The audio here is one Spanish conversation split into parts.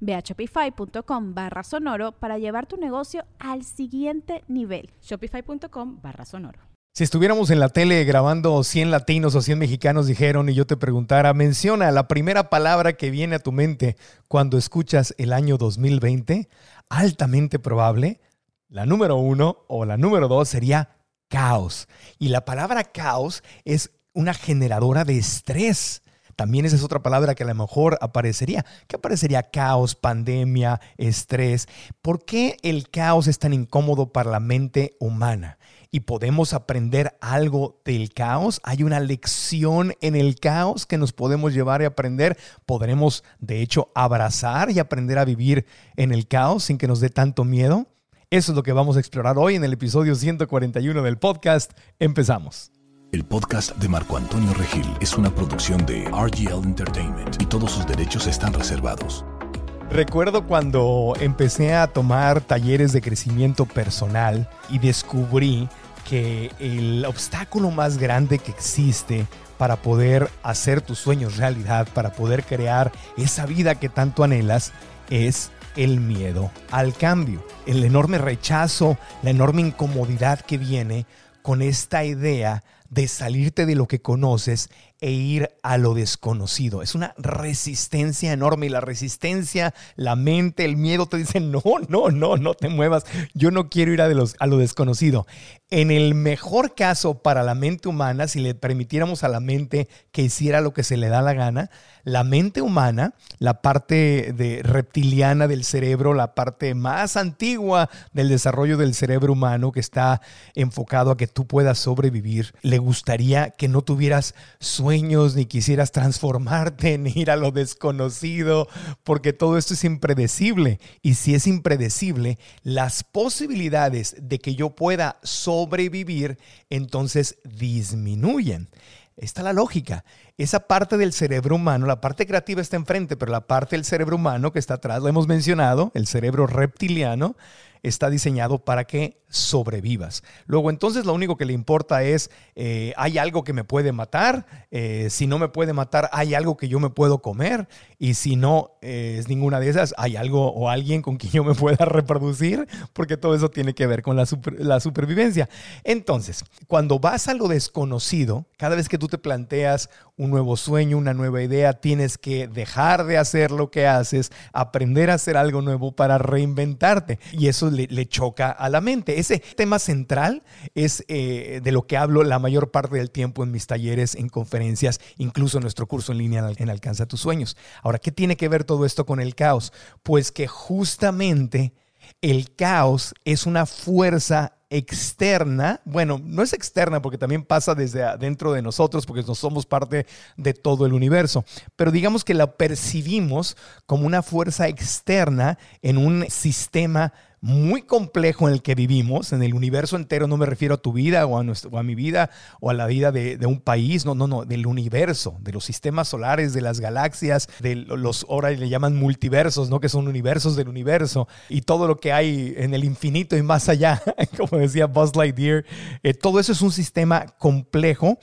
Ve a shopify.com barra sonoro para llevar tu negocio al siguiente nivel. Shopify.com barra sonoro. Si estuviéramos en la tele grabando 100 latinos o 100 mexicanos dijeron y yo te preguntara, menciona la primera palabra que viene a tu mente cuando escuchas el año 2020, altamente probable, la número uno o la número dos sería caos. Y la palabra caos es una generadora de estrés. También esa es otra palabra que a lo mejor aparecería. ¿Qué aparecería? Caos, pandemia, estrés. ¿Por qué el caos es tan incómodo para la mente humana? y podemos aprender algo del caos. Hay una lección en el caos que nos podemos llevar y aprender. Podremos, de hecho, abrazar y aprender a vivir en el caos sin que nos dé tanto miedo. Eso es lo que vamos a explorar hoy en el episodio 141 del podcast. Empezamos. El podcast de Marco Antonio Regil es una producción de RGL Entertainment y todos sus derechos están reservados. Recuerdo cuando empecé a tomar talleres de crecimiento personal y descubrí que el obstáculo más grande que existe para poder hacer tus sueños realidad, para poder crear esa vida que tanto anhelas, es el miedo al cambio, el enorme rechazo, la enorme incomodidad que viene con esta idea de salirte de lo que conoces e ir a lo desconocido. Es una resistencia enorme y la resistencia, la mente, el miedo te dicen, no, no, no, no te muevas, yo no quiero ir a, a lo desconocido. En el mejor caso para la mente humana, si le permitiéramos a la mente que hiciera lo que se le da la gana, la mente humana, la parte de reptiliana del cerebro, la parte más antigua del desarrollo del cerebro humano que está enfocado a que tú puedas sobrevivir, le gustaría que no tuvieras sueños ni quisieras transformarte ni ir a lo desconocido, porque todo esto es impredecible. Y si es impredecible, las posibilidades de que yo pueda sobrevivir entonces disminuyen. Esta es la lógica. Esa parte del cerebro humano, la parte creativa está enfrente, pero la parte del cerebro humano que está atrás, lo hemos mencionado, el cerebro reptiliano, está diseñado para que sobrevivas. Luego entonces lo único que le importa es, eh, hay algo que me puede matar, eh, si no me puede matar, hay algo que yo me puedo comer, y si no eh, es ninguna de esas, hay algo o alguien con quien yo me pueda reproducir, porque todo eso tiene que ver con la, la supervivencia. Entonces, cuando vas a lo desconocido, cada vez que tú te planteas un nuevo sueño, una nueva idea, tienes que dejar de hacer lo que haces, aprender a hacer algo nuevo para reinventarte. Y eso le, choca a la mente. Ese tema central es eh, de lo que hablo la mayor parte del tiempo en mis talleres, en conferencias, incluso en nuestro curso en línea en Alcanza tus sueños. Ahora, ¿qué tiene que ver todo esto con el caos? Pues que justamente el caos es una fuerza externa, bueno, no es externa porque también pasa desde adentro de nosotros porque no somos parte de todo el universo, pero digamos que la percibimos como una fuerza externa en un sistema muy complejo en el que vivimos, en el universo entero, no me refiero a tu vida o a, mi vida o a la vida de, un país, no, no, no, del universo, de los sistemas solares, de las galaxias, de los, ahora le llaman multiversos, ¿no? Que son universos del universo y todo lo que hay en el infinito y más allá, como decía Buzz Lightyear, eh, todo eso es un sistema complejo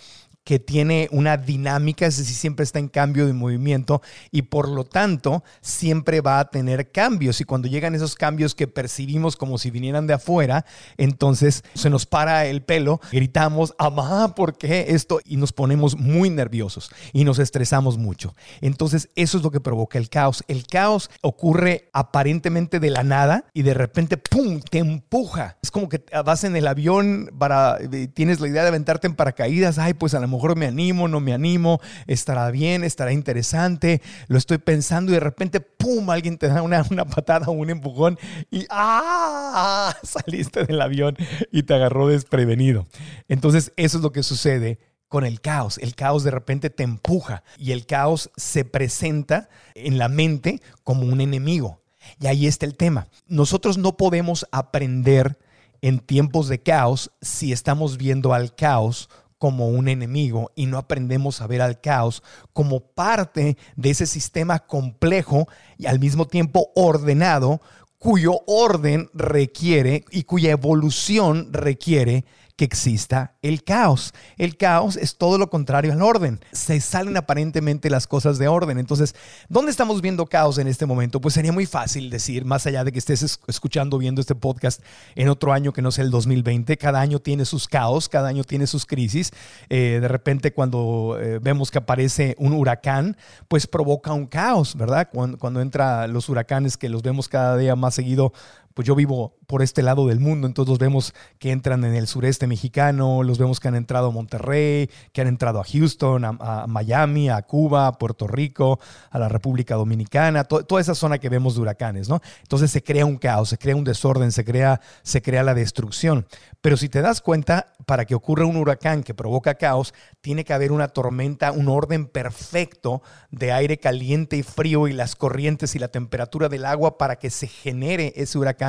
que tiene una dinámica, es decir, siempre está en cambio de movimiento y por lo tanto siempre va a tener cambios. Y cuando llegan esos cambios que percibimos como si vinieran de afuera, entonces se nos para el pelo, gritamos, amá, ¿por qué esto? Y nos ponemos muy nerviosos y nos estresamos mucho. Entonces eso es lo que provoca el caos. El caos ocurre aparentemente de la nada y de repente, ¡pum!, te empuja. Es como que vas en el avión para, tienes la idea de aventarte en paracaídas, ay, pues a lo mejor me animo, no me animo, estará bien, estará interesante, lo estoy pensando y de repente, ¡pum!, alguien te da una, una patada o un empujón y ¡ah! saliste del avión y te agarró desprevenido. Entonces, eso es lo que sucede con el caos. El caos de repente te empuja y el caos se presenta en la mente como un enemigo. Y ahí está el tema. Nosotros no podemos aprender en tiempos de caos si estamos viendo al caos como un enemigo y no aprendemos a ver al caos como parte de ese sistema complejo y al mismo tiempo ordenado cuyo orden requiere y cuya evolución requiere que exista el caos. El caos es todo lo contrario al orden. Se salen aparentemente las cosas de orden. Entonces, ¿dónde estamos viendo caos en este momento? Pues sería muy fácil decir, más allá de que estés escuchando, viendo este podcast en otro año que no sea el 2020, cada año tiene sus caos, cada año tiene sus crisis. Eh, de repente cuando eh, vemos que aparece un huracán, pues provoca un caos, ¿verdad? Cuando, cuando entra los huracanes que los vemos cada día más seguido, pues yo vivo por este lado del mundo, entonces los vemos que entran en el sureste mexicano, los vemos que han entrado a Monterrey, que han entrado a Houston, a, Miami, a Cuba, a Puerto Rico, a la República Dominicana, toda esa zona que vemos de huracanes, ¿no? Entonces se crea un caos, se crea un desorden, se crea, se crea la destrucción. Pero si te das cuenta, para que ocurra un huracán que provoca caos, tiene que haber una tormenta, un orden perfecto de aire caliente y frío y las corrientes y la temperatura del agua para que se genere ese huracán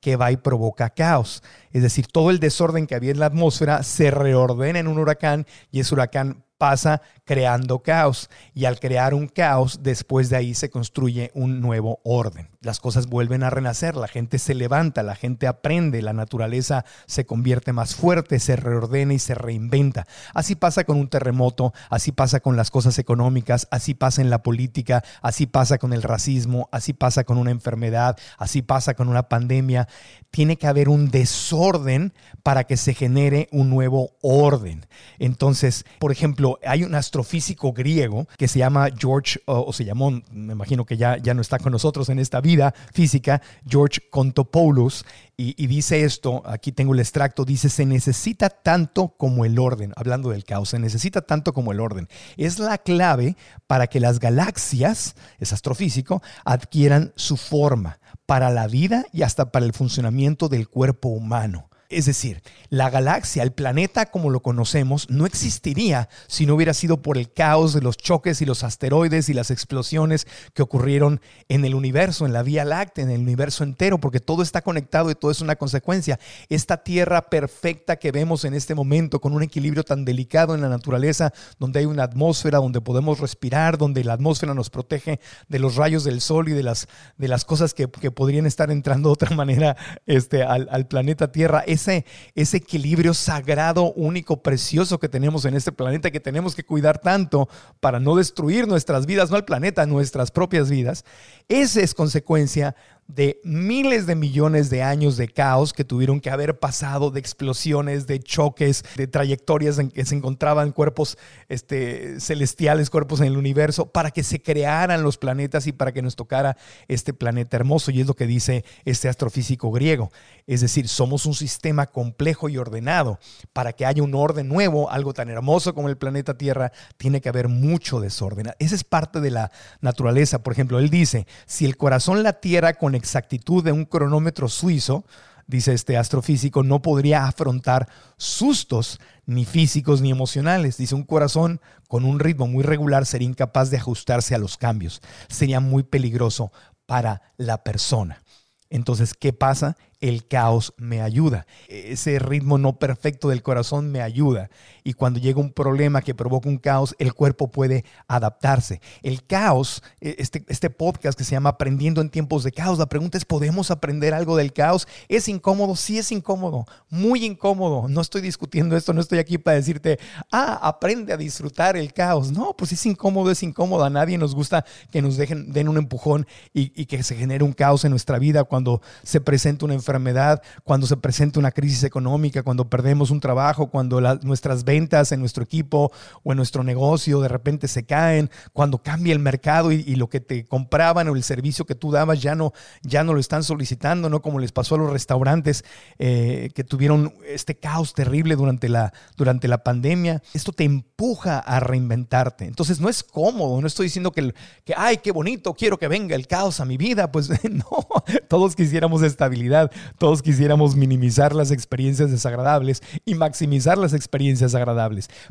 que va y provoca caos. Es decir, todo el desorden que había en la atmósfera se reordena en un huracán y ese huracán pasa creando caos y al crear un caos, después de ahí se construye un nuevo orden. Las cosas vuelven a renacer, la gente se levanta, la gente aprende, la naturaleza se convierte más fuerte, se reordena y se reinventa. Así pasa con un terremoto, así pasa con las cosas económicas, así pasa en la política, así pasa con el racismo, así pasa con una enfermedad, así pasa con una pandemia. Tiene que haber un desorden para que se genere un nuevo orden. Entonces, por ejemplo, hay un astrofísico griego que se llama George, o, se llamó, me imagino que ya, ya no está con nosotros en esta vida física, George Contopoulos, y, y, dice esto, aquí tengo el extracto, dice, se necesita tanto como el orden, hablando del caos, se necesita tanto como el orden. Es la clave para que las galaxias, es astrofísico, adquieran su forma para la vida y hasta para el funcionamiento del cuerpo humano. Es decir, la galaxia, el planeta como lo conocemos, no existiría si no hubiera sido por el caos de los choques y los asteroides y las explosiones que ocurrieron en el universo, en la Vía Láctea, en el universo entero, porque todo está conectado y todo es una consecuencia. Esta Tierra perfecta que vemos en este momento, con un equilibrio tan delicado en la naturaleza, donde hay una atmósfera, donde podemos respirar, donde la atmósfera nos protege de los rayos del sol y de las, de las cosas que, podrían estar entrando de otra manera este, al, al planeta Tierra ese, equilibrio sagrado, único, precioso que tenemos en este planeta, que tenemos que cuidar tanto para no destruir nuestras vidas, no al planeta, nuestras propias vidas, ese es consecuencia de miles de millones de años de caos que tuvieron que haber pasado, de explosiones, de choques, de trayectorias en que se encontraban cuerpos este, celestiales, cuerpos en el universo, para que se crearan los planetas y para que nos tocara este planeta hermoso. Y es lo que dice este astrofísico griego. Es decir, somos un sistema complejo y ordenado. Para que haya un orden nuevo, algo tan hermoso como el planeta Tierra, tiene que haber mucho desorden. Esa es parte de la naturaleza. Por ejemplo, él dice, si el corazón latiera con exactitud de un cronómetro suizo, dice este astrofísico, no podría afrontar sustos ni físicos ni emocionales. Dice, un corazón con un ritmo muy regular sería incapaz de ajustarse a los cambios. Sería muy peligroso para la persona. Entonces, ¿qué pasa? el caos me ayuda. Ese ritmo no perfecto del corazón me ayuda. Y cuando llega un problema que provoca un caos, el cuerpo puede adaptarse. El caos, e, este, este podcast que se llama Aprendiendo en tiempos de caos, la pregunta es, ¿podemos aprender algo del caos? ¿Es incómodo? Sí es incómodo, muy incómodo. No estoy discutiendo esto, no estoy aquí para decirte, ah, aprende a disfrutar el caos. No, pues es incómodo, es incómodo. A nadie nos gusta que nos den un empujón y, y que se genere un caos en nuestra vida cuando se presenta una enfermedad, cuando se presenta una crisis económica, cuando perdemos un trabajo, cuando nuestras ventas en nuestro equipo o en nuestro negocio de repente se caen, cuando cambia el mercado y, lo que te compraban o el servicio que tú dabas ya no, ya no lo están solicitando, ¿no? Como les pasó a los restaurantes eh, que tuvieron este caos terrible durante la, durante la pandemia. Esto te empuja a reinventarte. Entonces no es cómodo, no estoy diciendo que, que ay, qué bonito, quiero que venga el caos a mi vida. Pues no, todos quisiéramos estabilidad, todos quisiéramos minimizar las experiencias desagradables y maximizar las experiencias agradables.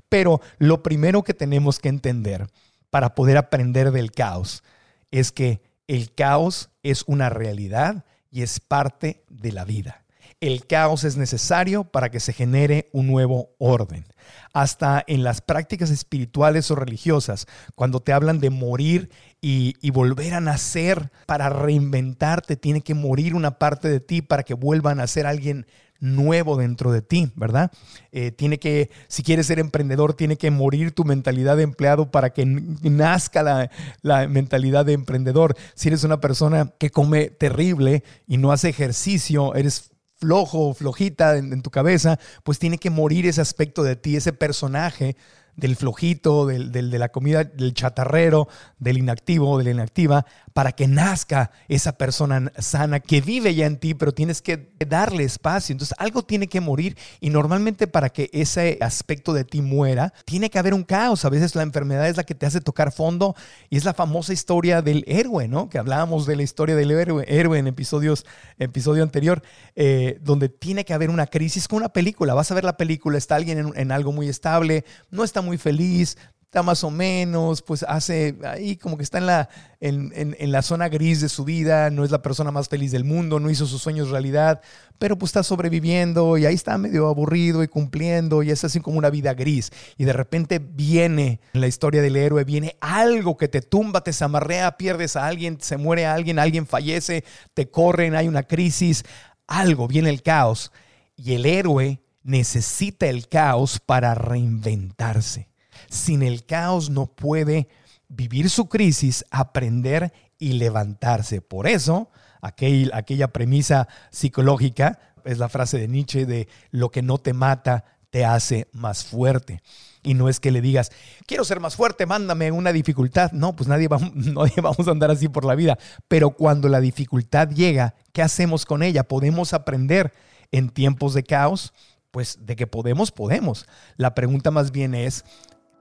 Pero lo primero que tenemos que entender para poder aprender del caos es que el caos es una realidad y es parte de la vida. El caos es necesario para que se genere un nuevo orden. Hasta en las prácticas espirituales o religiosas, cuando te hablan de morir y, volver a nacer para reinventarte, tiene que morir una parte de ti para que vuelva a nacer alguien nuevo dentro de ti, ¿verdad? Eh, tiene que, si quieres ser emprendedor, tiene que morir tu mentalidad de empleado para que nazca la, la, mentalidad de emprendedor. Si eres una persona que come terrible y no hace ejercicio, eres flojo, flojita en, tu cabeza, pues tiene que morir ese aspecto de ti, ese personaje del flojito, del, del, de la comida, del chatarrero, del inactivo, de la inactiva, para que nazca esa persona sana que vive ya en ti, pero tienes que darle espacio. Entonces algo tiene que morir y normalmente para que ese aspecto de ti muera, tiene que haber un caos. A veces la enfermedad es la que te hace tocar fondo y es la famosa historia del héroe, ¿no? Que hablábamos de la historia del héroe, héroe en episodios, episodio anterior, eh, donde tiene que haber una crisis con una película. Vas a ver la película, está alguien en, en algo muy estable, no está muy feliz, más o menos, pues hace ahí como que está en la, en, la zona gris de su vida, no es la persona más feliz del mundo, no hizo sus sueños realidad, pero pues está sobreviviendo y ahí está medio aburrido y cumpliendo y es así como una vida gris. Y de repente viene en la historia del héroe, viene algo que te tumba, te zamarrea, pierdes a alguien, se muere alguien, alguien fallece, te corren, hay una crisis, algo, viene el caos y el héroe necesita el caos para reinventarse. Sin el caos no puede vivir su crisis, aprender y levantarse. Por eso, aquella premisa psicológica es la frase de Nietzsche de lo que no te mata te hace más fuerte. Y no es que le digas, quiero ser más fuerte, mándame una dificultad. No, pues nadie, nadie vamos a andar así por la vida. Pero cuando la dificultad llega, ¿qué hacemos con ella? Podemos aprender en tiempos de caos. Pues de que podemos, podemos. La pregunta más bien es,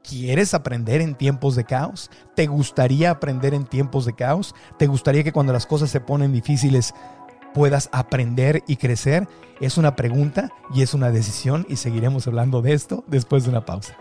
¿Quieres aprender en tiempos de caos? ¿Te gustaría aprender en tiempos de caos? ¿Te gustaría que cuando las cosas se ponen difíciles puedas aprender y crecer? Es una pregunta y es una decisión y seguiremos hablando de esto después de una pausa.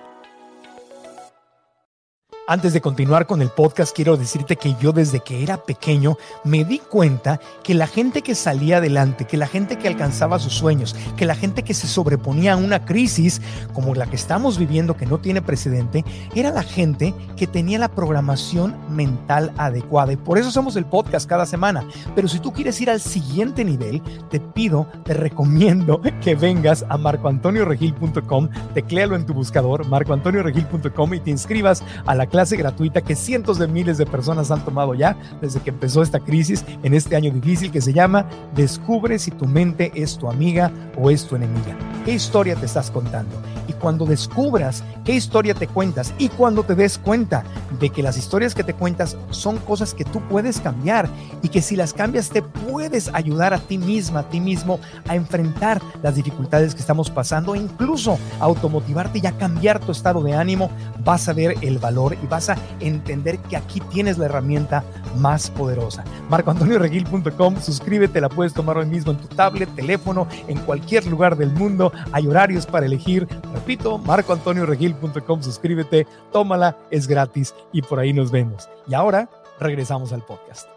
Antes de continuar con el podcast, quiero decirte que yo desde que era pequeño me di cuenta que la gente que salía adelante, que la gente que alcanzaba sus sueños, que la gente que se sobreponía a una crisis como la que estamos viviendo, que no tiene precedente, era la gente que tenía la programación mental adecuada. Y por eso hacemos el podcast cada semana. Pero si tú quieres ir al siguiente nivel, te pido, te recomiendo que vengas a marcoantonioregil.com, tecléalo en tu buscador, marcoantonioregil.com y te inscribas a la clase gratuita que cientos de miles de personas han tomado ya desde que empezó esta crisis en este año difícil que se llama Descubre si tu mente es tu amiga o es tu enemiga. ¿Qué historia te estás contando? Y cuando descubras qué historia te cuentas y cuando te des cuenta de que las historias que te cuentas son cosas que tú puedes cambiar y que si las cambias te puedes ayudar a ti misma, a ti mismo a enfrentar las dificultades que estamos pasando e incluso automotivarte y a cambiar tu estado de ánimo, vas a ver el valor y vas a entender que aquí tienes la herramienta más poderosa. MarcoAntonioRegil.com, suscríbete, la puedes tomar hoy mismo en tu tablet, teléfono, en cualquier lugar del mundo. Hay horarios para elegir. Repito, MarcoAntonioRegil.com, suscríbete, tómala, es gratis y por ahí nos vemos. Y ahora regresamos al podcast.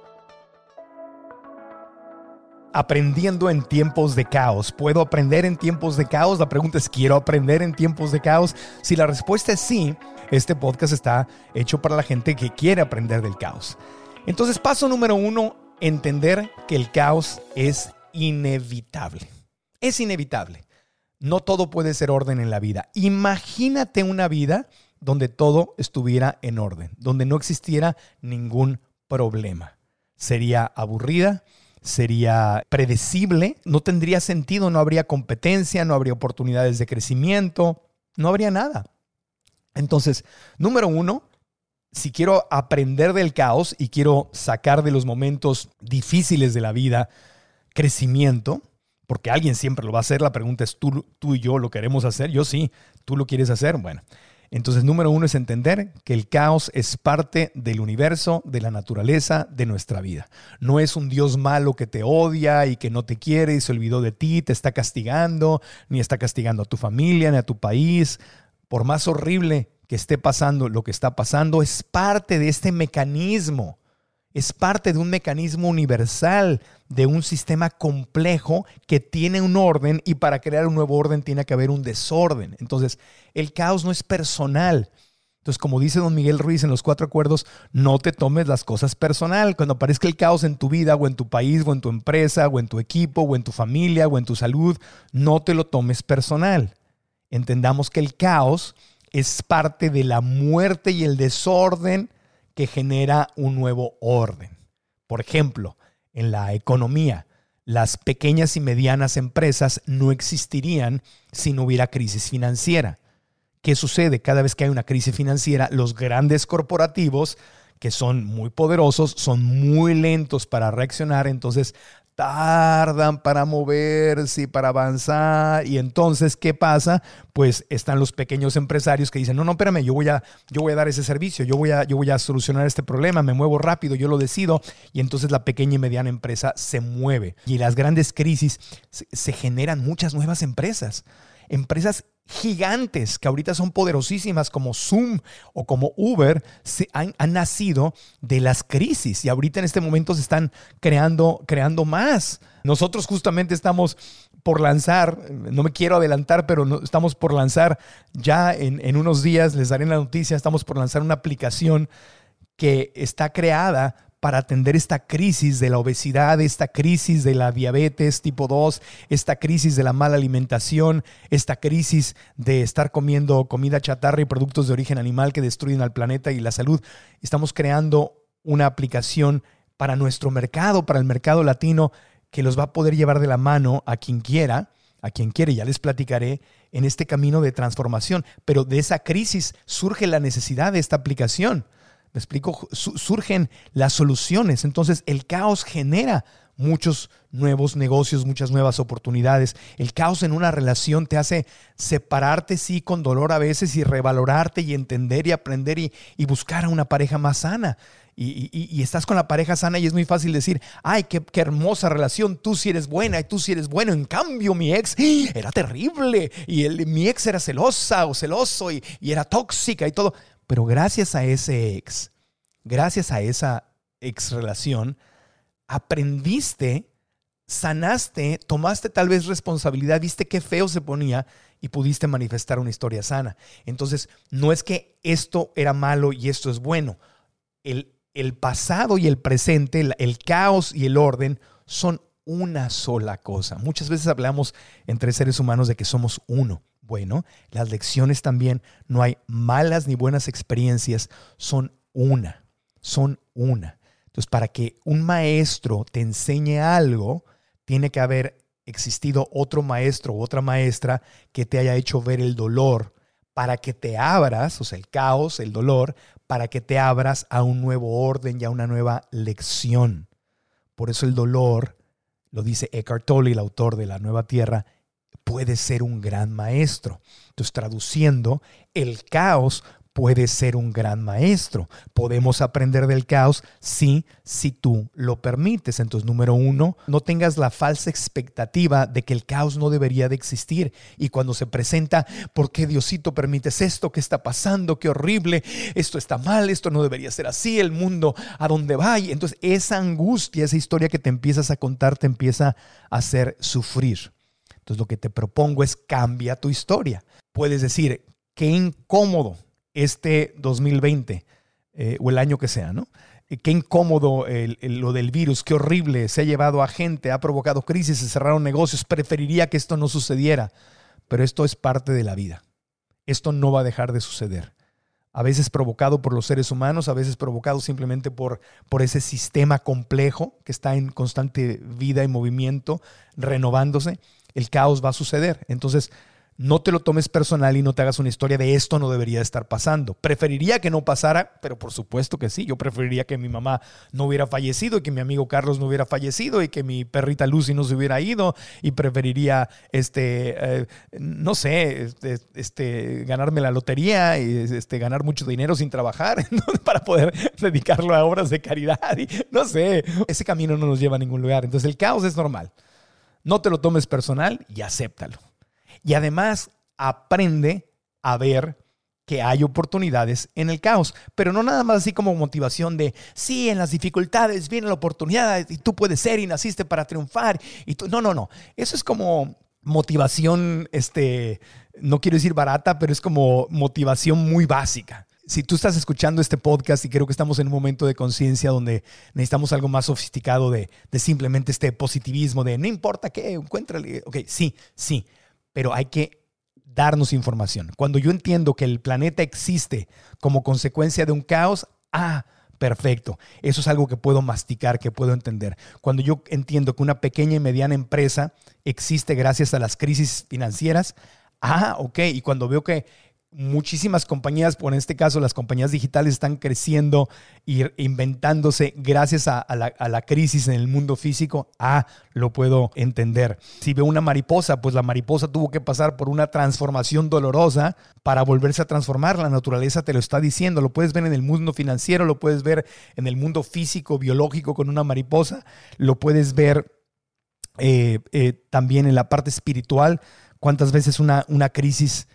aprendiendo en tiempos de caos. ¿Puedo aprender en tiempos de caos? La pregunta es, ¿quiero aprender en tiempos de caos? Si la respuesta es sí, este podcast está hecho para la gente que quiere aprender del caos. Entonces, paso número uno, entender que el caos es inevitable. Es inevitable. No todo puede ser orden en la vida. Imagínate una vida donde todo estuviera en orden, donde no existiera ningún problema. Sería aburrida, sería predecible, no tendría sentido, no habría competencia, no habría oportunidades de crecimiento, no habría nada. Entonces, número uno, si quiero aprender del caos y quiero sacar de los momentos difíciles de la vida crecimiento, porque alguien siempre lo va a hacer, la pregunta es, ¿tú, tú y yo lo queremos hacer? Yo sí, ¿tú lo quieres hacer? Bueno, entonces, número uno es entender que el caos es parte del universo, de la naturaleza, de nuestra vida. No es un Dios malo que te odia y que no te quiere y se olvidó de ti, te está castigando, ni está castigando a tu familia, ni a tu país. Por más horrible que esté pasando lo que está pasando, es parte de este mecanismo es parte de un mecanismo universal, de un sistema complejo que tiene un orden y para crear un nuevo orden tiene que haber un desorden. Entonces, el caos no es personal. Entonces, como dice don Miguel Ruiz en los cuatro acuerdos, no te tomes las cosas personal. Cuando aparezca el caos en tu vida o en tu país o en tu empresa o en tu equipo o en tu familia o en tu salud, no te lo tomes personal. Entendamos que el caos es parte de la muerte y el desorden que genera un nuevo orden. Por ejemplo, en la economía, las pequeñas y medianas empresas no existirían si no hubiera crisis financiera. ¿Qué sucede? Cada vez que hay una crisis financiera, los grandes corporativos, que son muy poderosos, son muy lentos para reaccionar, entonces tardan para moverse y para avanzar. Y entonces, ¿qué pasa? Pues están los pequeños empresarios que dicen, no, no, espérame, yo voy a, yo voy a dar ese servicio, yo voy, a, yo voy a solucionar este problema, me muevo rápido, yo lo decido. Y entonces la pequeña y mediana empresa se mueve. Y las grandes crisis se, se generan muchas nuevas empresas. Empresas gigantes que ahorita son poderosísimas como Zoom o como Uber se han, nacido de las crisis y ahorita en este momento se están creando, creando más. Nosotros justamente estamos por lanzar, no me quiero adelantar, pero estamos por lanzar ya en, en unos días, les daré la noticia, estamos por lanzar una aplicación que está creada para atender esta crisis de la obesidad, esta crisis de la diabetes tipo 2, esta crisis de la mala alimentación, esta crisis de estar comiendo comida chatarra y productos de origen animal que destruyen al planeta y la salud. Estamos creando una aplicación para nuestro mercado, para el mercado latino, que los va a poder llevar de la mano a quien quiera, a quien quiere, ya les platicaré en este camino de transformación. Pero de esa crisis surge la necesidad de esta aplicación. Me explico, surgen las soluciones. Entonces el caos genera muchos nuevos negocios, muchas nuevas oportunidades. El caos en una relación te hace separarte, sí, con dolor a veces y revalorarte y entender y aprender y, buscar a una pareja más sana. Y, estás con la pareja sana y es muy fácil decir, ay, qué, hermosa relación, tú sí eres buena y tú sí eres bueno. En cambio, mi ex era terrible y mi ex era celosa o celoso y era tóxica y todo. Pero gracias a ese ex, gracias a esa ex relación, aprendiste, sanaste, tomaste tal vez responsabilidad, viste qué feo se ponía y pudiste manifestar una historia sana. Entonces, no es que esto era malo y esto es bueno. El, pasado y el presente, el caos y el orden son una sola cosa. Muchas veces hablamos entre seres humanos de que somos uno. Bueno, las lecciones también, no hay malas ni buenas experiencias, son una, son una. Entonces, para que un maestro te enseñe algo, tiene que haber existido otro maestro u otra maestra que te haya hecho ver el dolor para que te abras, o sea, el caos, el dolor, para que te abras a un nuevo orden y a una nueva lección. Por eso el dolor, lo dice Eckhart Tolle, el autor de La Nueva Tierra, puede ser un gran maestro. Entonces, traduciendo, el caos puede ser un gran maestro. Podemos aprender del caos, sí, si tú lo permites. Entonces, número uno, no tengas la falsa expectativa de que el caos no debería de existir. Y cuando se presenta, ¿por qué Diosito permites esto? ¿Qué está pasando? ¡Qué horrible! Esto está mal, esto no debería ser así, el mundo a dónde va. Y entonces esa angustia, esa historia que te empiezas a contar, te empieza a hacer sufrir. Entonces lo que te propongo es cambia tu historia. Puedes decir, qué incómodo este 2020 eh, o el año que sea, ¿no? Eh, qué incómodo lo del virus, qué horrible, se ha llevado a gente, ha provocado crisis, se cerraron negocios, preferiría que esto no sucediera, pero esto es parte de la vida. Esto no va a dejar de suceder. A veces provocado por los seres humanos, a veces provocado simplemente por, por ese sistema complejo que está en constante vida y movimiento, renovándose, el caos va a suceder. Entonces, no te lo tomes personal y no te hagas una historia de esto no debería estar pasando. Preferiría que no pasara, pero por supuesto que sí. Yo preferiría que mi mamá no hubiera fallecido y que mi amigo Carlos no hubiera fallecido y que mi perrita Lucy no se hubiera ido y preferiría, este, eh, no sé, este, este, ganarme la lotería y este, ganar mucho dinero sin trabajar para poder dedicarlo a obras de caridad. No sé, ese camino no nos lleva a ningún lugar. Entonces el caos es normal. No te lo tomes personal y acéptalo. Y además aprende a ver que hay oportunidades en el caos, pero no nada más así como motivación de, sí, en las dificultades viene la oportunidad y tú puedes ser y naciste para triunfar. Y tú, no, no, no. Eso es como motivación, este, no quiero decir barata, pero es como motivación muy básica. Si tú estás escuchando este podcast y creo que estamos en un momento de conciencia donde necesitamos algo más sofisticado de, simplemente este positivismo de no importa qué, encuéntrale. Ok, sí, sí pero hay que darnos información. Cuando yo entiendo que el planeta existe como consecuencia de un caos, ah, perfecto. Eso es algo que puedo masticar, que puedo entender. Cuando yo entiendo que una pequeña y mediana empresa existe gracias a las crisis financieras, ah, ok. Y cuando veo que muchísimas compañías, por en este caso las compañías digitales están creciendo y inventándose gracias a, la, crisis en el mundo físico, ah, lo puedo entender. Si veo una mariposa, pues la mariposa tuvo que pasar por una transformación dolorosa para volverse a transformar. La naturaleza te lo está diciendo, lo puedes ver en el mundo financiero, lo puedes ver en el mundo físico, biológico con una mariposa, lo puedes ver eh, eh, también en la parte espiritual. ¿Cuántas veces una, una crisis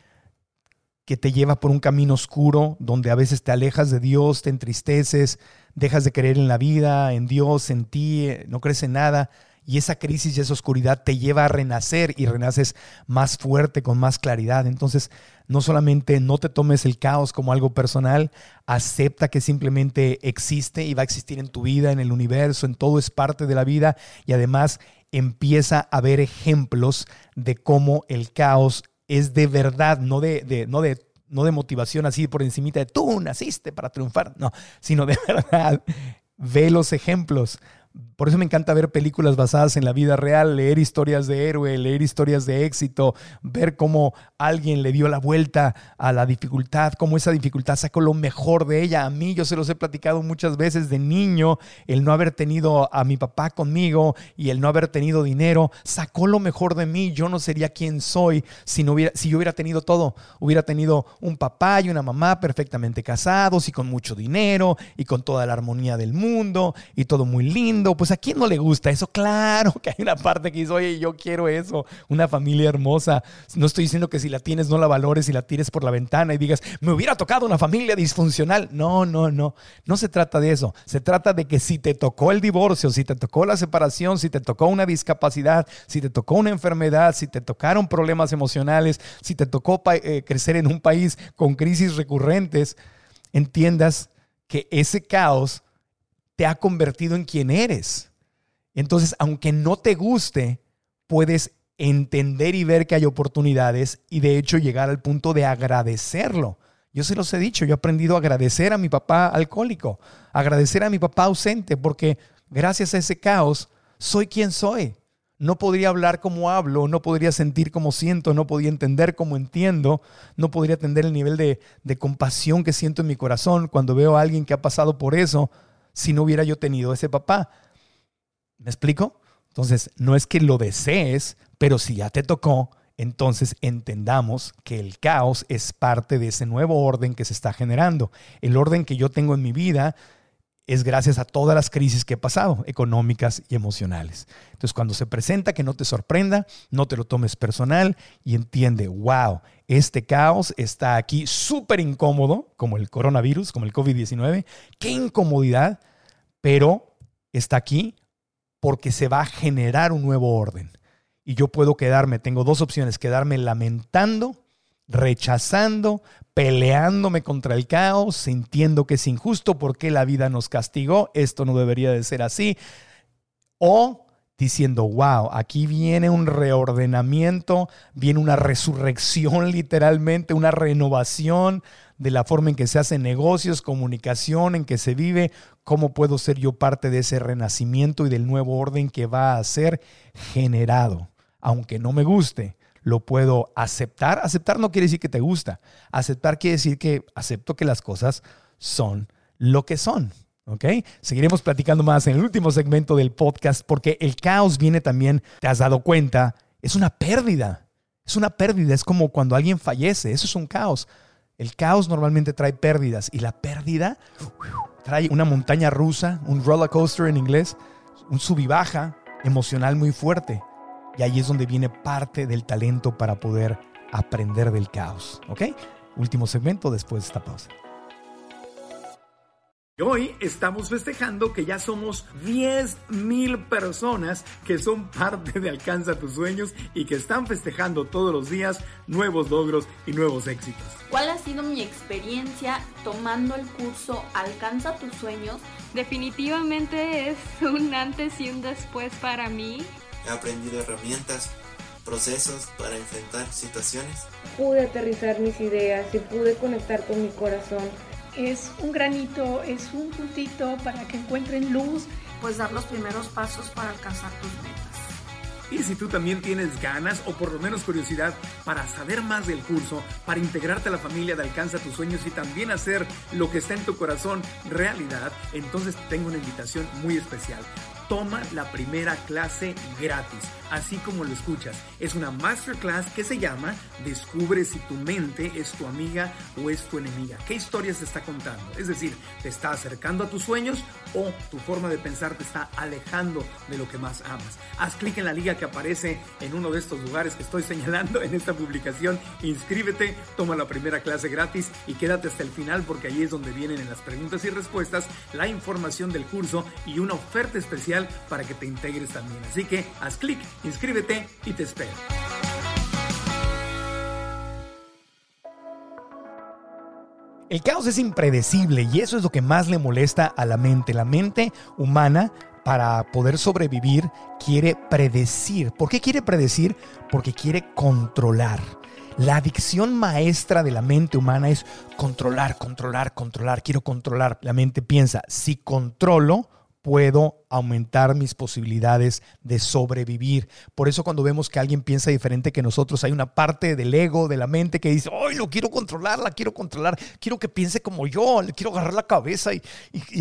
que te lleva por un camino oscuro, donde a veces te alejas de Dios, te entristeces, dejas de creer en la vida, en Dios, en ti, no crees en nada. Y esa crisis y esa oscuridad te lleva a renacer y renaces más fuerte, con más claridad. Entonces, no solamente no te tomes el caos como algo personal, acepta que simplemente existe y va a existir en tu vida, en el universo, en todo es parte de la vida y además empieza a ver ejemplos de cómo el caos es de verdad, no de, no de, no de motivación así por encimita de tú naciste para triunfar, no, sino de verdad, ve los ejemplos, por eso me encanta ver películas basadas en la vida real, leer historias de héroe, leer historias de éxito, ver cómo alguien le dio la vuelta a la dificultad, cómo esa dificultad sacó lo mejor de ella. A mí, yo se los he platicado muchas veces de niño, el no haber tenido a mi papá conmigo y el no haber tenido dinero, sacó lo mejor de mí. Yo no sería quien soy si, no hubiera, si yo hubiera tenido todo. Hubiera tenido un papá y una mamá perfectamente casados y con mucho dinero y con toda la armonía del mundo y todo muy lindo. ¿A quién no le gusta eso? Claro que hay una parte que dice, oye, yo quiero eso, una familia hermosa. No estoy diciendo que si la tienes no la valores y la tires por la ventana y digas, me hubiera tocado una familia disfuncional. No, no, no. No se trata de eso. Se trata de que si te tocó el divorcio, si te tocó la separación, si te tocó una discapacidad, si te tocó una enfermedad, si te tocaron problemas emocionales, si te tocó eh, crecer en un país con crisis recurrentes, entiendas que ese caos te ha convertido en quien eres. Entonces, aunque no te guste, puedes entender y ver que hay oportunidades y de hecho llegar al punto de agradecerlo. Yo se los he dicho, yo he aprendido a agradecer a mi papá alcohólico, agradecer a mi papá ausente, porque gracias a ese caos soy quien soy. No podría hablar como hablo, no podría sentir como siento, no podría entender como entiendo, no podría atender el nivel de, de compasión que siento en mi corazón cuando veo a alguien que ha pasado por eso si no hubiera yo tenido ese papá. ¿Me explico? Entonces, no es que lo desees, pero si ya te tocó, entonces entendamos que el caos es parte de ese nuevo orden que se está generando. El orden que yo tengo en mi vida es gracias a todas las crisis que he pasado, económicas y emocionales. Entonces, cuando se presenta, que no te sorprenda, no te lo tomes personal y entiende, wow, este caos está aquí súper incómodo, como el coronavirus, como el COVID-19, qué incomodidad, pero está aquí porque se va a generar un nuevo orden. Y yo puedo quedarme, tengo dos opciones, quedarme lamentando, rechazando, peleándome contra el caos, sintiendo que es injusto porque la vida nos castigó, esto no debería de ser así, o diciendo, wow, aquí viene un reordenamiento, viene una resurrección literalmente, una renovación de la forma en que se hacen negocios, comunicación, en que se vive, cómo puedo ser yo parte de ese renacimiento y del nuevo orden que va a ser generado, aunque no me guste lo puedo aceptar. Aceptar no quiere decir que te gusta. Aceptar quiere decir que acepto que las cosas son lo que son. ¿Ok? Seguiremos platicando más en el último segmento del podcast porque el caos viene también, te has dado cuenta, es una pérdida. Es una pérdida, es como cuando alguien fallece, eso es un caos. El caos normalmente trae pérdidas y la pérdida trae una montaña rusa, un roller coaster en inglés, un sub y baja emocional muy fuerte. Y ahí es donde viene parte del talento para poder aprender del caos. ¿Ok? Último segmento después de esta pausa. Hoy estamos festejando que ya somos 10 mil personas que son parte de Alcanza tus sueños y que están festejando todos los días nuevos logros y nuevos éxitos. ¿Cuál ha sido mi experiencia tomando el curso Alcanza tus sueños? Definitivamente es un antes y un después para mí He aprendido herramientas, procesos para enfrentar situaciones. Pude aterrizar mis ideas y pude conectar con mi corazón. Es un granito, es un puntito para que encuentren luz. Pues dar los primeros pasos para alcanzar tus metas. Y si tú también tienes ganas o por lo menos curiosidad para saber más del curso, para integrarte a la familia de Alcanza tus sueños y también hacer lo que está en tu corazón realidad, entonces tengo una invitación muy especial toma la primera clase gratis, así como lo escuchas. Es una masterclass que se llama Descubre si tu mente es tu amiga o es tu enemiga. ¿Qué historias te está contando? Es decir, ¿te está acercando a tus sueños o tu forma de pensar te está alejando de lo que más amas? Haz clic en la liga que aparece en uno de estos lugares que estoy señalando en esta publicación. Inscríbete, toma la primera clase gratis y quédate hasta el final porque ahí es donde vienen en las preguntas y respuestas la información del curso y una oferta especial para que te integres también. Así que haz clic, inscríbete y te espero. El caos es impredecible y eso es lo que más le molesta a la mente. La mente humana para poder sobrevivir quiere predecir. ¿Por qué quiere predecir? Porque quiere controlar. La adicción maestra de la mente humana es controlar, controlar, controlar. Quiero controlar. La mente piensa, si controlo, puedo aumentar mis posibilidades de sobrevivir. Por eso cuando vemos que alguien piensa diferente que nosotros, hay una parte del ego, de la mente que dice, ¡ay, lo quiero controlar, la quiero controlar! Quiero que piense como yo, le quiero agarrar la cabeza y,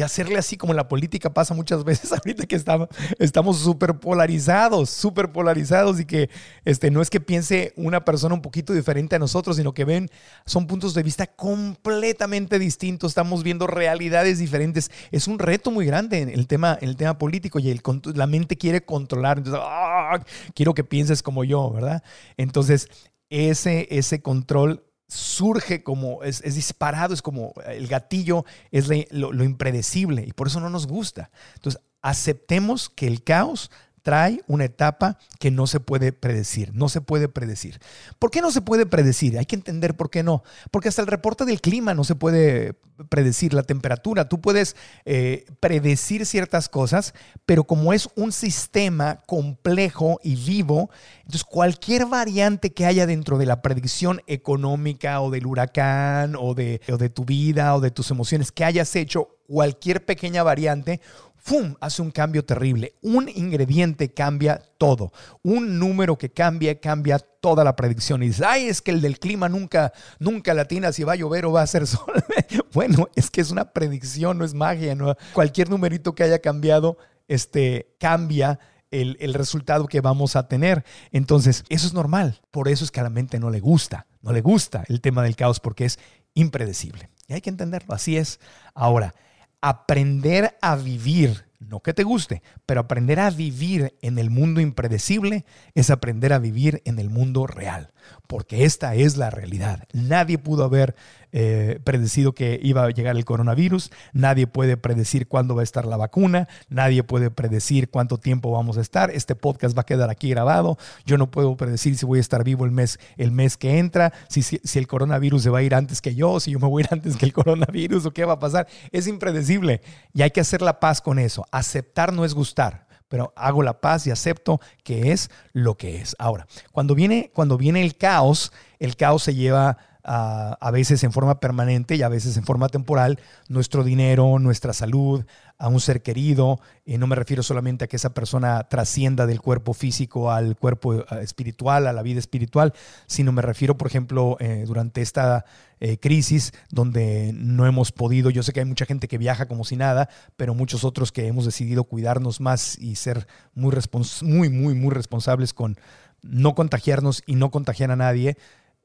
hacerle así como la política pasa muchas veces ahorita que estamos estamos súper polarizados, súper polarizados y que este, no es que piense una persona un poquito diferente a nosotros, sino que ven, son puntos de vista completamente distintos, estamos viendo realidades diferentes. Es un reto muy grande el tema, en el tema político y el, la mente quiere controlar. Entonces, ¡ah! quiero que pienses como yo, ¿verdad? Entonces, ese, ese control surge como, es, disparado, es como el gatillo, es lo impredecible y por eso no nos gusta. Entonces, aceptemos que el caos trae una etapa que no se puede predecir, no se puede predecir. ¿Por qué no se puede predecir? Hay que entender por qué no. Porque hasta el reporte del clima no se puede predecir, la temperatura. Tú puedes eh, predecir ciertas cosas, pero como es un sistema complejo y vivo, entonces cualquier variante que haya dentro de la predicción económica o del huracán o de, o de tu vida o de tus emociones que hayas hecho, cualquier pequeña variante, ¡fum! hace un cambio terrible. Un ingrediente cambia todo. Un número que cambia, cambia toda la predicción. Y dices, ay, es que el del clima nunca, nunca latina si va a llover o va a hacer sol. bueno, es que es una predicción, no es magia. Cualquier numerito que haya cambiado, este, cambia el, el, resultado que vamos a tener. Entonces, eso es normal. Por eso es que a la mente no le gusta, no le gusta el tema del caos porque es impredecible. Y hay que entenderlo, así es. Ahora, aprender a vivir, no que te guste, pero aprender a vivir en el mundo impredecible es aprender a vivir en el mundo real porque esta es la realidad. Nadie pudo haber eh, predecido que iba a llegar el coronavirus, nadie puede predecir cuándo va a estar la vacuna, nadie puede predecir cuánto tiempo vamos a estar. Este podcast va a quedar aquí grabado. Yo no puedo predecir si voy a estar vivo el mes, el mes que entra, si, si, el coronavirus se va a ir antes que yo, si yo me voy a ir antes que el coronavirus o qué va a pasar. Es impredecible y hay que hacer la paz con eso. Aceptar no es gustar pero hago la paz y acepto que es lo que es. Ahora, cuando viene, cuando viene el caos, el caos se lleva a, a, veces en forma permanente y a veces en forma temporal nuestro dinero, nuestra salud, a un ser querido. y no me refiero solamente a que esa persona trascienda del cuerpo físico al cuerpo eh, espiritual, a la vida espiritual, sino me refiero, por ejemplo, eh, durante esta eh, crisis donde no hemos podido, yo sé que hay mucha gente que viaja como si nada, pero muchos otros que hemos decidido cuidarnos más y ser muy, muy, muy, muy responsables con no contagiarnos y no contagiar a nadie.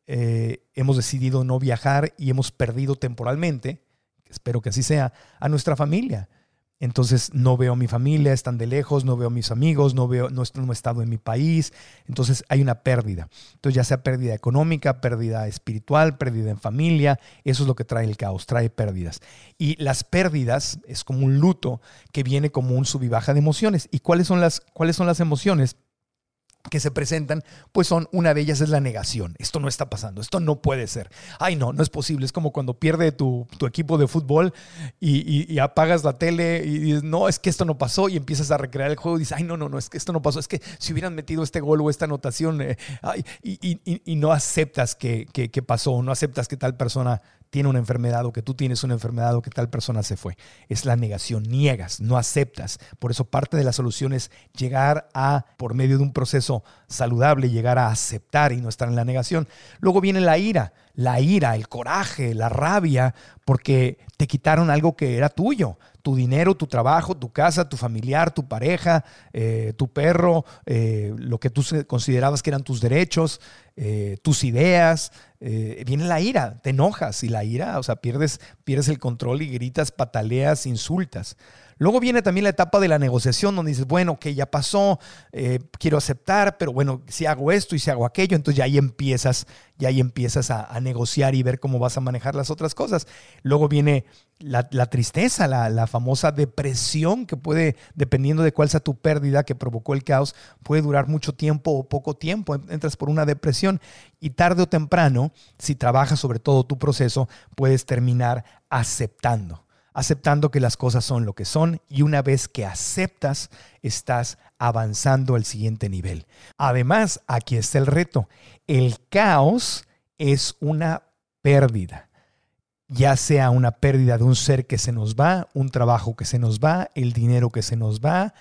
Hemos decidido no viajar y hemos perdido temporalmente, espero que así sea, a nuestra familia. Entonces no veo a mi familia, están de lejos, no veo a mis amigos, no veo, no, no he estado en mi país. Entonces hay una pérdida. Entonces ya sea pérdida económica, pérdida espiritual, pérdida en familia, eso es lo que trae el caos, trae pérdidas. Y las pérdidas es como un luto que viene como un sub de emociones. ¿Y cuáles son las, cuáles son las emociones? Que se presentan, pues son, una de ellas es la negación. Esto no está pasando, esto no puede ser. Ay, no, no es posible. Es como cuando pierde tu, equipo de fútbol y, apagas la tele y dices, no, es que esto no pasó y empiezas a recrear el juego y dices, ay, no, no, no, es que esto no pasó. Es que si hubieran metido este gol o esta anotación eh, y, no aceptas que, que, que pasó, no aceptas que tal persona tiene una enfermedad o que tú tienes una enfermedad o que tal persona se fue. Es la negación, niegas, no aceptas. Por eso parte de la solución es llegar a, por medio de un proceso saludable, llegar a aceptar y no estar en la negación. Luego viene la ira, la ira, el coraje, la rabia, porque te quitaron algo que era tuyo tu dinero, tu trabajo, tu casa, tu familiar, tu pareja, eh, tu perro, eh, lo que tú considerabas que eran tus derechos, eh, tus ideas. Viene la ira, te enojas y la ira, o sea, pierdes, pierdes el control y gritas, pataleas, insultas. Luego viene también la etapa de la negociación, donde dices, bueno, que ya pasó, eh, quiero aceptar, pero bueno, si hago esto y si hago aquello, entonces ya ahí empiezas, ya ahí empiezas a, negociar y ver cómo vas a manejar las otras cosas. Luego viene la, tristeza, la, la, famosa depresión que puede, dependiendo de cuál sea tu pérdida que provocó el caos, puede durar mucho tiempo o poco tiempo. Entras por una depresión y tarde o temprano, si trabajas sobre todo tu proceso, puedes terminar aceptando aceptando que las cosas son lo que son y una vez que aceptas, estás avanzando al siguiente nivel. Además, aquí está el reto. El caos es una pérdida, ya sea una pérdida de un ser que se nos va, un trabajo que se nos va, el dinero que se nos va,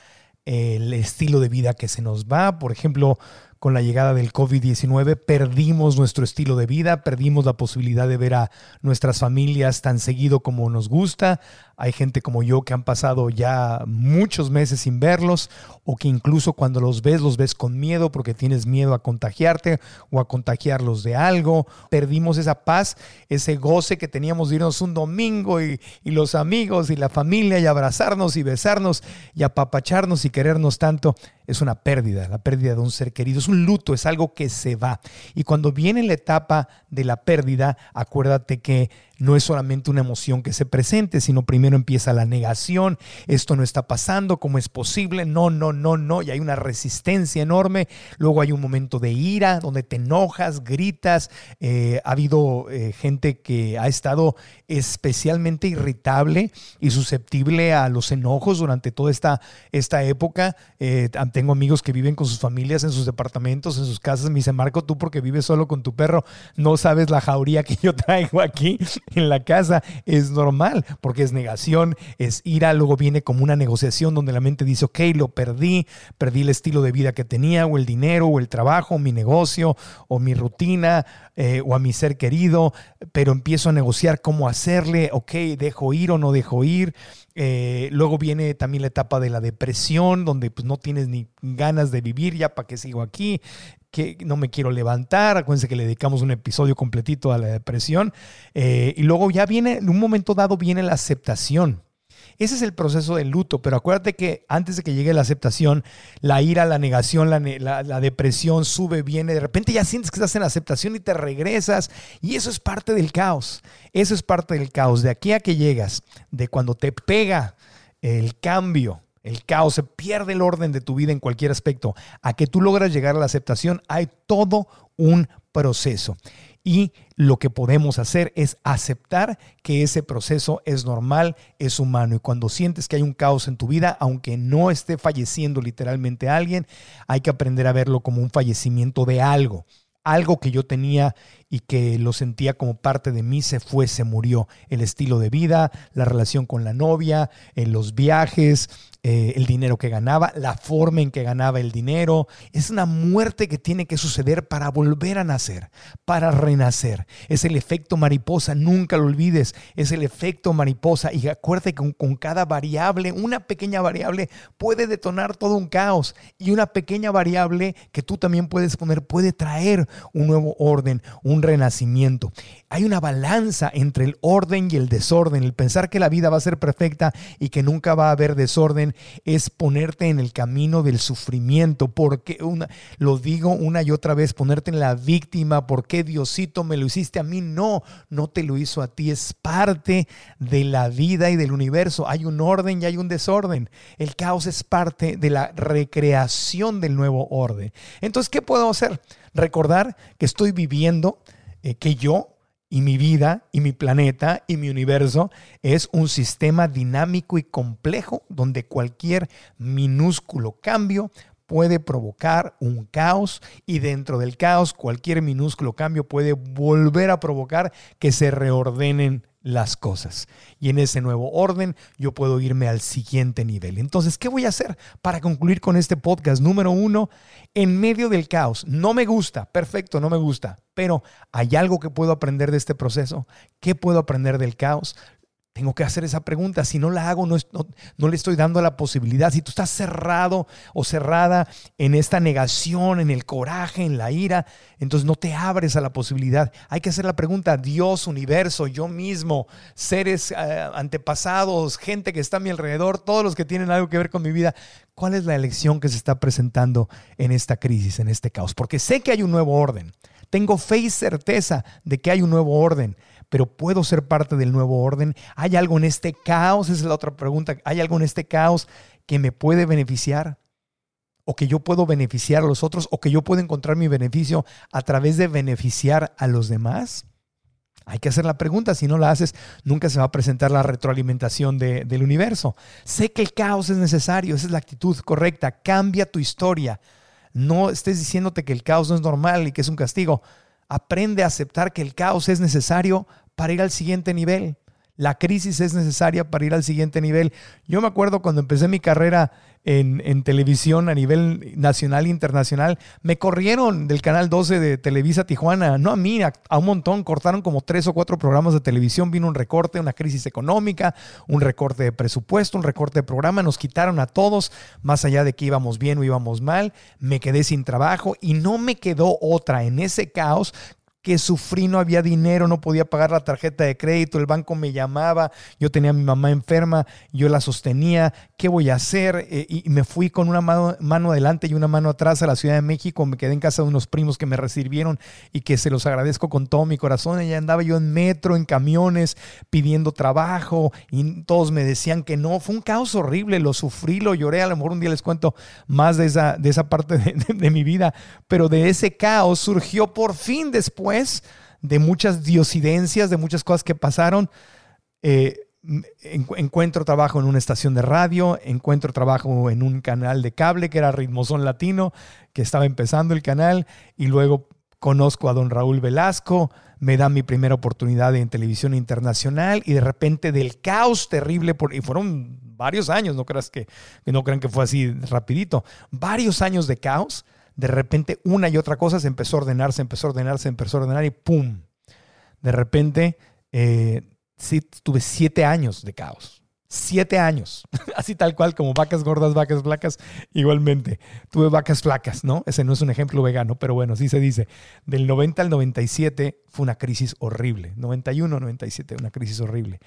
el estilo de vida que se nos va. Por ejemplo, con la llegada del COVID-19 perdimos nuestro estilo de vida, perdimos la posibilidad de ver a nuestras familias tan seguido como nos gusta. Hay gente como yo que han pasado ya muchos meses sin verlos o que incluso cuando los ves los ves con miedo porque tienes miedo a contagiarte o a contagiarlos de algo. Perdimos esa paz, ese goce que teníamos de irnos un domingo y, y los amigos y la familia y abrazarnos y besarnos y apapacharnos y querernos tanto es una pérdida, la pérdida de un ser querido, es un luto, es algo que se va. Y cuando viene la etapa de la pérdida, acuérdate que no es solamente una emoción que se presente, sino primero empieza la negación, esto no está pasando, ¿cómo es posible? No, no, no, no, y hay una resistencia enorme, luego hay un momento de ira donde te enojas, gritas, eh, ha habido eh, gente que ha estado especialmente irritable y susceptible a los enojos durante toda esta, esta época. Eh, tengo amigos que viven con sus familias en sus departamentos, en sus casas, me dice Marco, tú porque vives solo con tu perro, no sabes la jauría que yo traigo aquí en la casa es normal, porque es negación, es ira, luego viene como una negociación donde la mente dice, ok, lo perdí, perdí el estilo de vida que tenía, o el dinero, o el trabajo, o mi negocio, o mi rutina, eh, o a mi ser querido, pero empiezo a negociar cómo hacerle, ok, dejo ir o no dejo ir. Eh, luego viene también la etapa de la depresión, donde pues no tienes ni ganas de vivir, ya para qué sigo aquí que no me quiero levantar. Acuérdense que le dedicamos un episodio completito a la depresión. Eh, y luego ya viene, en un momento dado, viene la aceptación. Ese es el proceso del luto, pero acuérdate que antes de que llegue la aceptación, la ira, la negación, la, la, depresión sube, viene, de repente ya sientes que estás en aceptación y te regresas, y eso es parte del caos, eso es parte del caos, de aquí a que llegas, de cuando te pega el cambio, el caos, se pierde el orden de tu vida en cualquier aspecto, a que tú logras llegar a la aceptación, hay todo un proceso. Y lo que podemos hacer es aceptar que ese proceso es normal, es humano. Y cuando sientes que hay un caos en tu vida, aunque no esté falleciendo literalmente alguien, hay que aprender a verlo como un fallecimiento de algo algo que yo tenía y que lo sentía como parte de mí se fue, se murió. El estilo de vida, la relación con la novia, en los viajes, eh, el dinero que ganaba, la forma en que ganaba el dinero. Es una muerte que tiene que suceder para volver a nacer, para renacer. Es el efecto mariposa, nunca lo olvides. Es el efecto mariposa. Y acuérdate que con, cada variable, una pequeña variable puede detonar todo un caos. Y una pequeña variable que tú también puedes poner puede traer un nuevo orden, un renacimiento. Hay una balanza entre el orden y el desorden. El pensar que la vida va a ser perfecta y que nunca va a haber desorden es ponerte en el camino del sufrimiento. Porque una, lo digo una y otra vez, ponerte en la víctima. ¿Por qué Diosito me lo hiciste a mí? No, no te lo hizo a ti. Es parte de la vida y del universo. Hay un orden y hay un desorden. El caos es parte de la recreación del nuevo orden. Entonces, ¿qué puedo hacer? Recordar que estoy viviendo, eh, que yo y mi vida y mi planeta y mi universo es un sistema dinámico y complejo donde cualquier minúsculo cambio puede provocar un caos y dentro del caos cualquier minúsculo cambio puede volver a provocar que se reordenen las cosas. Y en ese nuevo orden yo puedo irme al siguiente nivel. Entonces, ¿qué voy a hacer para concluir con este podcast? Número uno, en medio del caos. No me gusta, perfecto, no me gusta, pero ¿hay algo que puedo aprender de este proceso? ¿Qué puedo aprender del caos? Tengo que hacer esa pregunta. Si no la hago, no, le estoy dando la posibilidad. Si tú estás cerrado o cerrada en esta negación, en el coraje, en la ira, entonces no te abres a la posibilidad. Hay que hacer la pregunta, Dios, universo, yo mismo, seres eh, antepasados, gente que está a mi alrededor, todos los que tienen algo que ver con mi vida, ¿cuál es la elección que se está presentando en esta crisis, en este caos? Porque sé que hay un nuevo orden. Tengo fe y certeza de que hay un nuevo orden pero puedo ser parte del nuevo orden. ¿Hay algo en este caos? Esa es la otra pregunta. ¿Hay algo en este caos que me puede beneficiar? ¿O que yo puedo beneficiar a los otros? ¿O que yo puedo encontrar mi beneficio a través de beneficiar a los demás? Hay que hacer la pregunta, si no la haces, nunca se va a presentar la retroalimentación del universo. Sé que el caos es necesario, esa es la actitud correcta, cambia tu historia. No estés diciéndote que el caos no es normal y que es un castigo. Aprende a aceptar que el caos es necesario para ir al siguiente nivel. La crisis es necesaria para ir al siguiente nivel. Yo me acuerdo cuando empecé mi carrera en, televisión a nivel nacional e internacional, me corrieron del canal 12 de Televisa Tijuana. No a mí, a, un montón. Cortaron como tres o cuatro programas de televisión. Vino un recorte, una crisis económica, un recorte de presupuesto, un recorte de programa. Nos quitaron a todos, más allá de que íbamos bien o íbamos mal. Me quedé sin trabajo y no me quedó otra en ese caos que sufrí, no había dinero, no podía pagar la tarjeta de crédito, el banco me llamaba, yo tenía a mi mamá enferma, yo la sostenía, ¿qué voy a hacer? Eh, y me fui con una mano, adelante y una mano atrás a la Ciudad de México, me quedé en casa de unos primos que me recibieron y que se los agradezco con todo mi corazón. Y andaba yo en metro, en camiones, pidiendo trabajo y todos me decían que no. Fue un caos horrible, lo sufrí, lo lloré, a lo mejor un día les cuento más de esa, de esa parte de mi vida, pero de ese caos surgió por fin después de muchas diosidencias, de muchas cosas que pasaron, eh, encuentro trabajo en una estación de radio, encuentro trabajo en un canal de cable que era Ritmozón Latino, que estaba empezando el canal, y luego conozco a don Raúl Velasco, me dan mi primera oportunidad en televisión internacional y de repente del caos terrible, por, y fueron varios años, no creas que no crean que fue así rapidito, varios años de caos, de repente una y otra cosa se empezó a ordenar, se empezó a ordenar, se empezó a ordenar y ¡pum! De repente, eh, sí, tuve siete años de caos. Siete años, así tal cual como vacas gordas, vacas flacas, igualmente. Tuve vacas flacas, ¿no? Ese no es un ejemplo vegano, pero bueno, sí se dice. Del 90 al 97 fue una crisis horrible. 91, 97, una crisis horrible.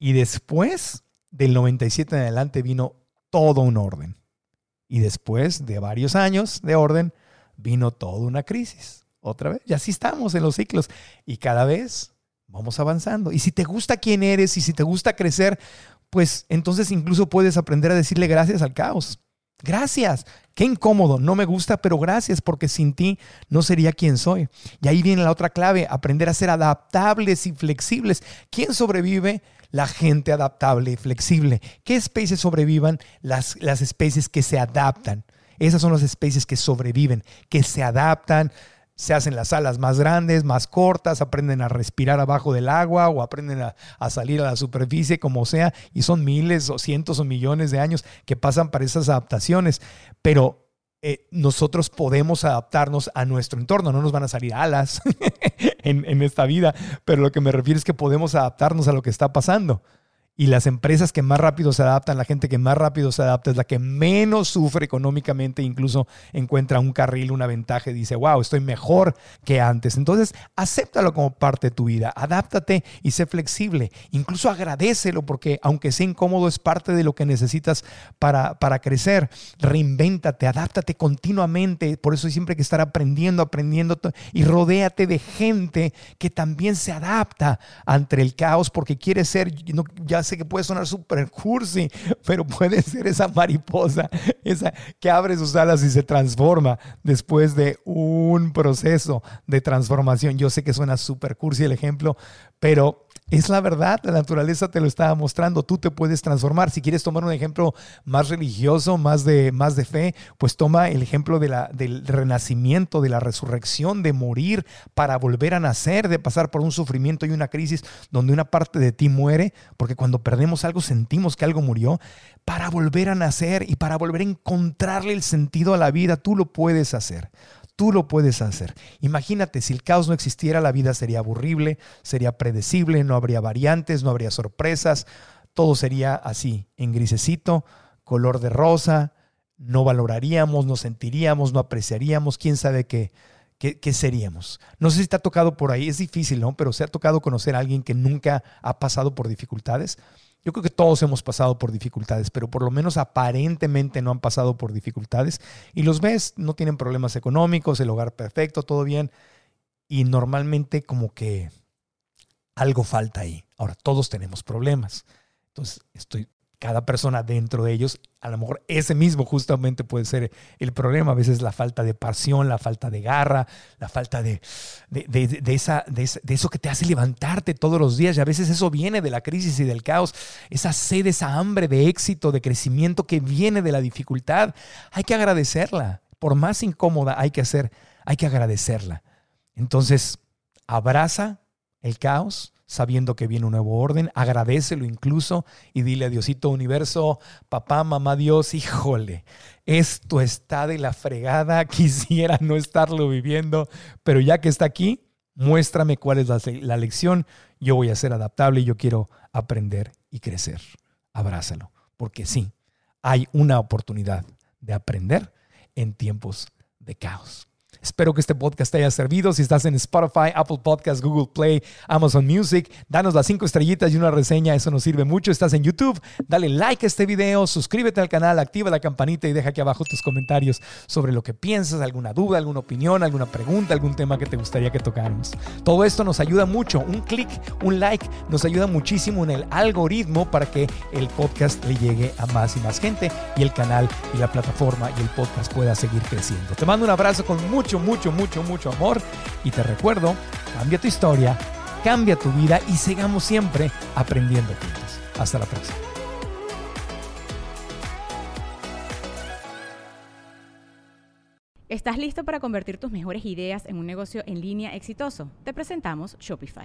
Y después del 97 en adelante vino todo un orden. Y después de varios años de orden, vino toda una crisis. Otra vez, y así estamos en los ciclos. Y cada vez vamos avanzando. Y si te gusta quién eres y si te gusta crecer, pues entonces incluso puedes aprender a decirle gracias al caos. Gracias. Qué incómodo, no me gusta, pero gracias porque sin ti no sería quien soy. Y ahí viene la otra clave, aprender a ser adaptables y flexibles. ¿Quién sobrevive? La gente adaptable y flexible. ¿Qué especies sobrevivan? Las, las especies que se adaptan. Esas son las especies que sobreviven, que se adaptan, se hacen las alas más grandes, más cortas, aprenden a respirar abajo del agua o aprenden a, salir a la superficie, como sea, y son miles o cientos o millones de años que pasan para esas adaptaciones. Pero eh, nosotros podemos adaptarnos a nuestro entorno, no nos van a salir alas en, en esta vida, pero lo que me refiero es que podemos adaptarnos a lo que está pasando. Y las empresas que más rápido se adaptan, la gente que más rápido se adapta es la que menos sufre económicamente, incluso encuentra un carril, una ventaja y dice, wow, estoy mejor que antes. Entonces, acéptalo como parte de tu vida, adáptate y sé flexible. Incluso agradecelo porque aunque sea incómodo, es parte de lo que necesitas para, para crecer. Reinvéntate, adáptate continuamente. Por eso hay siempre que estar aprendiendo, aprendiendo y rodéate de gente que también se adapta ante el caos porque quiere ser, ya sé que puede sonar súper cursi, pero puede ser esa mariposa, esa que abre sus alas y se transforma después de un proceso de transformación. Yo sé que suena súper cursi el ejemplo, pero es la verdad, la naturaleza te lo estaba mostrando, tú te puedes transformar. Si quieres tomar un ejemplo más religioso, más de, más de fe, pues toma el ejemplo del renacimiento, de la resurrección, de morir para volver a nacer, de pasar por un sufrimiento y una crisis donde una parte de ti muere, porque cuando perdemos algo sentimos que algo murió, para volver a nacer y para volver a encontrarle el sentido a la vida, tú lo puedes hacer. Tú lo puedes hacer. Imagínate, si el caos no existiera, la vida sería aburrible, sería predecible, no habría variantes, no habría sorpresas, todo sería así, en grisecito, color de rosa, no valoraríamos, no sentiríamos, no apreciaríamos, quién sabe qué, qué, qué, seríamos. No sé si te ha tocado por ahí, es difícil, ¿no? Pero se ha tocado conocer a alguien que nunca ha pasado por dificultades. Yo creo que todos hemos pasado por dificultades, pero por lo menos aparentemente no han pasado por dificultades. Y los ves, no tienen problemas económicos, el hogar perfecto, todo bien. Y normalmente como que algo falta ahí. Ahora, todos tenemos problemas. Entonces, estoy cada persona dentro de ellos, a lo mejor ese mismo justamente puede ser el problema. A veces la falta de pasión, la falta de garra, la falta de, de, esa, de, eso que te hace levantarte todos los días. Y a veces eso viene de la crisis y del caos. Esa sed, esa hambre de éxito, de crecimiento que viene de la dificultad. Hay que agradecerla. Por más incómoda hay que hacer, hay que agradecerla. Entonces, abraza el caos, sabiendo que viene un nuevo orden, agradecelo incluso y dile a Diosito Universo, papá, mamá, Dios, híjole, esto está de la fregada, quisiera no estarlo viviendo, pero ya que está aquí, muéstrame cuál es la, la lección, yo voy a ser adaptable y yo quiero aprender y crecer. Abrázalo, porque sí, hay una oportunidad de aprender en tiempos de caos. Espero que este podcast te haya servido. Si estás en Spotify, Apple Podcasts, Google Play, Amazon Music, danos las cinco estrellitas y una reseña. Eso nos sirve mucho. Estás en YouTube, dale like a este video, suscríbete al canal, activa la campanita y deja aquí abajo tus comentarios sobre lo que piensas, alguna duda, alguna opinión, alguna pregunta, algún tema que te gustaría que tocáramos. Todo esto nos ayuda mucho. Un clic, un like nos ayuda muchísimo en el algoritmo para que el podcast le llegue a más y más gente y el canal y la plataforma y el podcast pueda seguir creciendo. Te mando un abrazo con mucho mucho, mucho, mucho, mucho amor. Y te recuerdo, cambia tu historia, cambia tu vida y sigamos siempre aprendiendo juntos. Hasta la próxima. ¿Estás listo para convertir tus mejores ideas en un negocio en línea exitoso? Te presentamos Shopify.